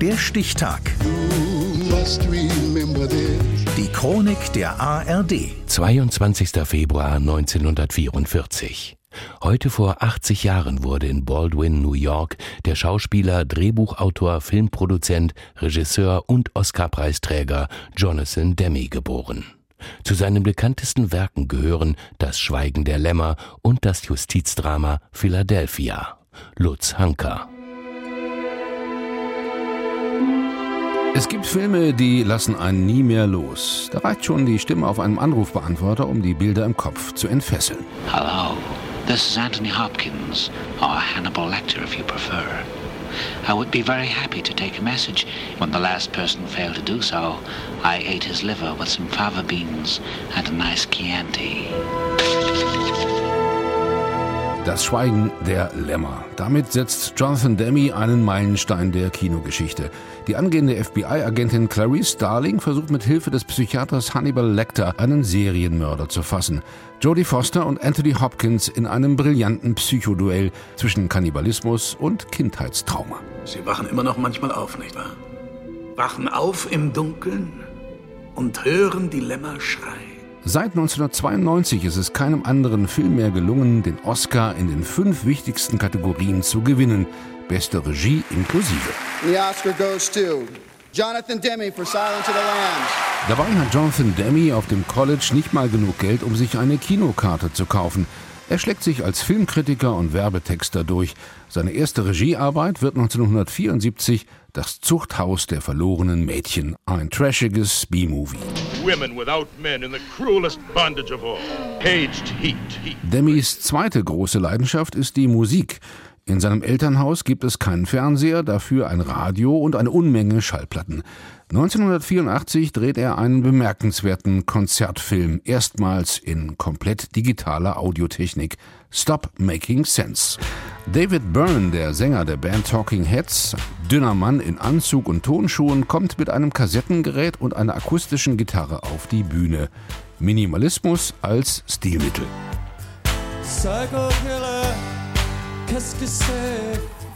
Der Stichtag. Die Chronik der ARD. 22. Februar 1944. Heute vor 80 Jahren wurde in Baldwin, New York, der Schauspieler, Drehbuchautor, Filmproduzent, Regisseur und Oscarpreisträger Jonathan Demme geboren. Zu seinen bekanntesten Werken gehören Das Schweigen der Lämmer und das Justizdrama Philadelphia. Lutz Hanker. Es gibt Filme, die lassen einen nie mehr los. Da reicht schon die Stimme auf einem Anrufbeantworter, um die Bilder im Kopf zu entfesseln. Hello, this is Anthony Hopkins, or Hannibal Lecter if you prefer. I would be very happy to take a message. When the last person failed to do so, I ate his liver with some fava beans and a nice Chianti. Das Schweigen der Lämmer. Damit setzt Jonathan Demme einen Meilenstein der Kinogeschichte. Die angehende FBI-Agentin Clarice Starling versucht mit Hilfe des Psychiaters Hannibal Lecter einen Serienmörder zu fassen. Jodie Foster und Anthony Hopkins in einem brillanten Psychoduell zwischen Kannibalismus und Kindheitstrauma. Sie wachen immer noch manchmal auf, nicht wahr? Wachen auf im Dunkeln und hören die Lämmer schreien. Seit 1992 ist es keinem anderen Film mehr gelungen, den Oscar in den fünf wichtigsten Kategorien zu gewinnen. Beste Regie inklusive. The Oscar goes to Jonathan Demme for Silence of the Lambs. Dabei hat Jonathan Demme auf dem College nicht mal genug Geld, um sich eine Kinokarte zu kaufen. Er schlägt sich als Filmkritiker und Werbetexter durch. Seine erste Regiearbeit wird 1974 Das Zuchthaus der verlorenen Mädchen, ein trashiges B-Movie. Demis zweite große Leidenschaft ist die Musik. In seinem Elternhaus gibt es keinen Fernseher, dafür ein Radio und eine Unmenge Schallplatten. 1984 dreht er einen bemerkenswerten Konzertfilm, erstmals in komplett digitaler Audiotechnik. Stop Making Sense. David Byrne, der Sänger der Band Talking Heads, dünner Mann in Anzug und Tonschuhen, kommt mit einem Kassettengerät und einer akustischen Gitarre auf die Bühne. Minimalismus als Stilmittel. Psycho killer?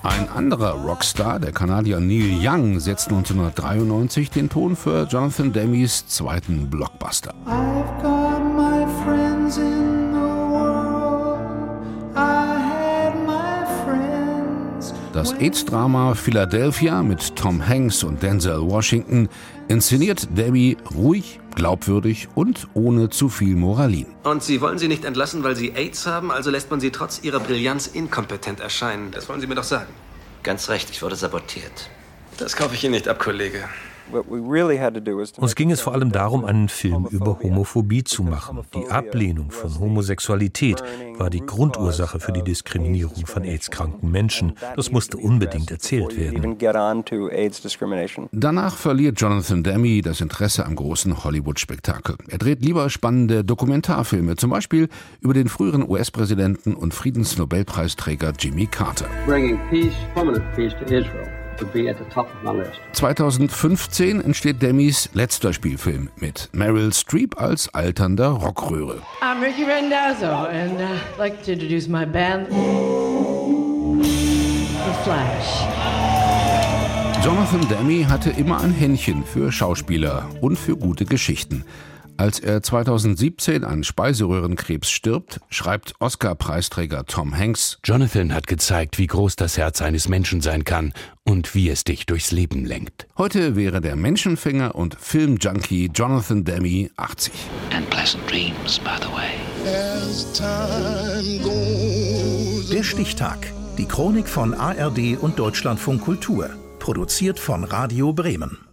Ein anderer Rockstar, der Kanadier Neil Young, setzt 1993 den Ton für Jonathan Demme's zweiten Blockbuster. Das AIDS-Drama Philadelphia mit Tom Hanks und Denzel Washington inszeniert Debbie ruhig, glaubwürdig und ohne zu viel Moralin. Und Sie wollen sie nicht entlassen, weil sie AIDS haben, also lässt man sie trotz ihrer Brillanz inkompetent erscheinen. Das wollen Sie mir doch sagen. Ganz recht, ich wurde sabotiert. Das kaufe ich Ihnen nicht ab, Kollege. Uns ging es vor allem darum, einen Film über Homophobie zu machen. Die Ablehnung von Homosexualität war die Grundursache für die Diskriminierung von AIDS-kranken Menschen. Das musste unbedingt erzählt werden. Danach verliert Jonathan Demme das Interesse am großen Hollywood-Spektakel. Er dreht lieber spannende Dokumentarfilme, zum Beispiel über den früheren US-Präsidenten und Friedensnobelpreisträger Jimmy Carter. Bringing peace, permanent peace to Israel. Would be at the top of my list. 2015 entsteht Demis letzter Spielfilm mit Meryl Streep als alternder Rockröhre. I'm Ricky Rendazzo, and uh, I'd like to introduce my band, The Flash. Jonathan Demme hatte immer ein Händchen für Schauspieler und für gute Geschichten. Als er 2017 an Speiseröhrenkrebs stirbt, schreibt Oscar-Preisträger Tom Hanks: Jonathan hat gezeigt, wie groß das Herz eines Menschen sein kann und wie es dich durchs Leben lenkt. Heute wäre der Menschenfänger und Filmjunkie Jonathan Demme 80. And pleasant dreams, by the way. Der Stichtag. Die Chronik von ARD und Deutschlandfunk Kultur. Produziert von Radio Bremen.